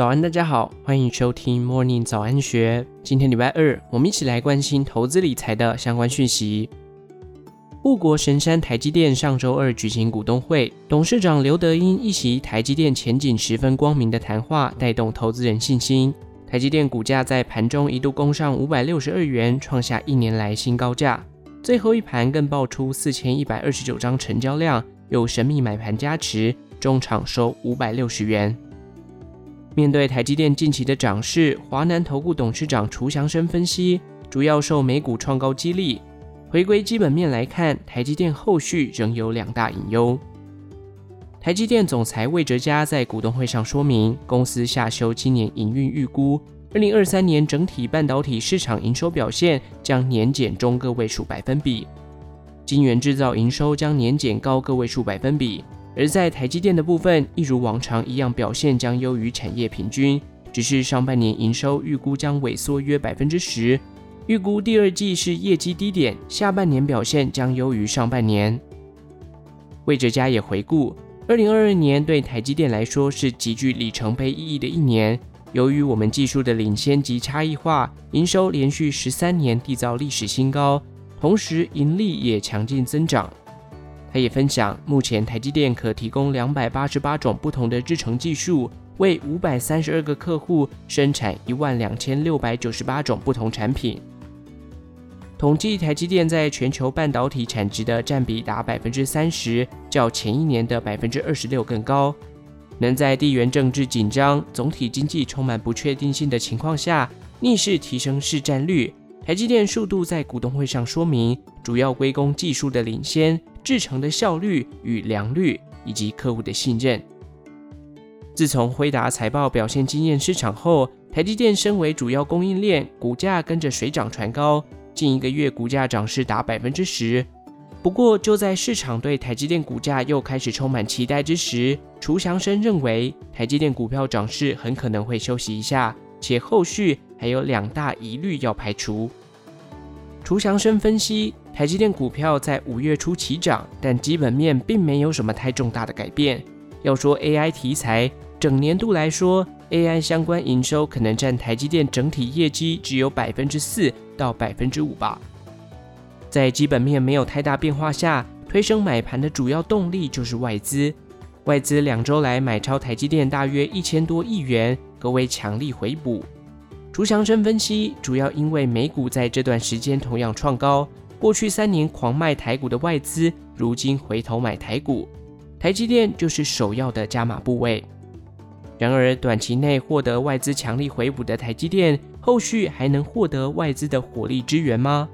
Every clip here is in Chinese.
早安，大家好，欢迎收听 Morning 早安学。今天礼拜二，我们一起来关心投资理财的相关讯息。护国神山台积电上周二举行股东会，董事长刘德音一席台积电前景十分光明的谈话，带动投资人信心。台积电股价在盘中一度攻上五百六十二元，创下一年来新高价。最后一盘更爆出四千一百二十九张成交量，有神秘买盘加持，中场收五百六十元。面对台积电近期的涨势，华南投顾董事长楚祥生分析，主要受美股创高激励。回归基本面来看，台积电后续仍有两大隐忧。台积电总裁魏哲嘉在股东会上说明，公司下修今年营运预估，二零二三年整体半导体市场营收表现将年减中个位数百分比，晶圆制造营收将年减高个位数百分比。而在台积电的部分，一如往常一样，表现将优于产业平均，只是上半年营收预估将萎缩约百分之十。预估第二季是业绩低点，下半年表现将优于上半年。魏哲家也回顾，二零二二年对台积电来说是极具里程碑意义的一年。由于我们技术的领先及差异化，营收连续十三年缔造历史新高，同时盈利也强劲增长。他也分享，目前台积电可提供两百八十八种不同的制程技术，为五百三十二个客户生产一万两千六百九十八种不同产品。统计台积电在全球半导体产值的占比达百分之三十，较前一年的百分之二十六更高。能在地缘政治紧张、总体经济充满不确定性的情况下，逆势提升市占率。台积电数度在股东会上说明，主要归功技术的领先、制程的效率与良率，以及客户的信任。自从辉达财报表现惊艳市场后，台积电身为主要供应链，股价跟着水涨船高。近一个月股价涨势达百分之十，不过就在市场对台积电股价又开始充满期待之时，楚祥生认为台积电股票涨势很可能会休息一下，且后续还有两大疑虑要排除。楚祥生分析，台积电股票在五月初起涨，但基本面并没有什么太重大的改变。要说 AI 题材，整年度来说，AI 相关营收可能占台积电整体业绩只有百分之四。到百分之五吧。在基本面没有太大变化下，推升买盘的主要动力就是外资。外资两周来买超台积电大约一千多亿元，可谓强力回补。楚祥生分析，主要因为美股在这段时间同样创高，过去三年狂卖台股的外资，如今回头买台股，台积电就是首要的加码部位。然而，短期内获得外资强力回补的台积电，后续还能获得外资的火力支援吗？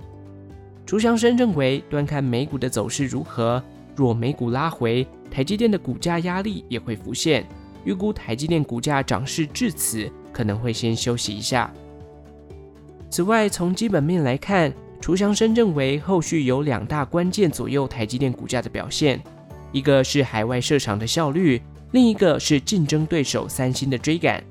楚祥生认为，端看美股的走势如何。若美股拉回，台积电的股价压力也会浮现。预估台积电股价涨势至此，可能会先休息一下。此外，从基本面来看，楚祥生认为，后续有两大关键左右台积电股价的表现，一个是海外设厂的效率。另一个是竞争对手三星的追赶。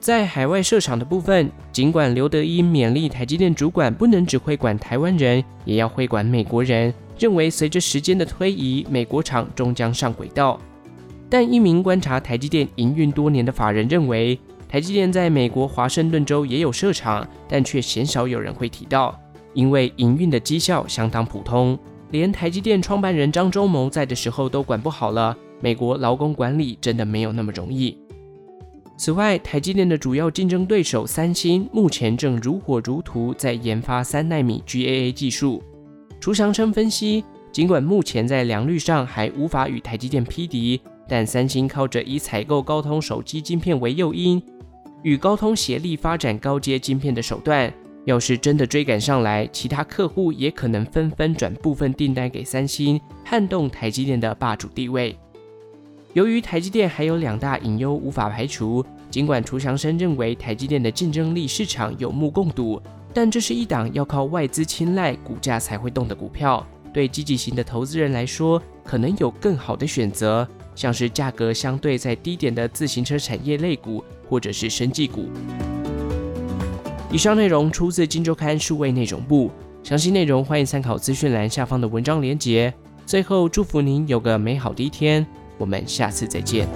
在海外设厂的部分，尽管刘德音勉励台积电主管不能只会管台湾人，也要会管美国人，认为随着时间的推移，美国厂终将上轨道。但一名观察台积电营运多年的法人认为，台积电在美国华盛顿州也有设厂，但却鲜少有人会提到，因为营运的绩效相当普通。连台积电创办人张忠谋在的时候都管不好了，美国劳工管理真的没有那么容易。此外，台积电的主要竞争对手三星目前正如火如荼在研发三纳米 GAA 技术。楚祥生分析，尽管目前在良率上还无法与台积电匹敌，但三星靠着以采购高通手机晶片为诱因，与高通协力发展高阶晶片的手段。要是真的追赶上来，其他客户也可能纷纷转部分订单给三星，撼动台积电的霸主地位。由于台积电还有两大隐忧无法排除，尽管楚祥生认为台积电的竞争力市场有目共睹，但这是一档要靠外资青睐股价才会动的股票。对积极型的投资人来说，可能有更好的选择，像是价格相对在低点的自行车产业类股，或者是生技股。以上内容出自《金周刊》数位内容部，详细内容欢迎参考资讯栏下方的文章连结。最后，祝福您有个美好的一天，我们下次再见。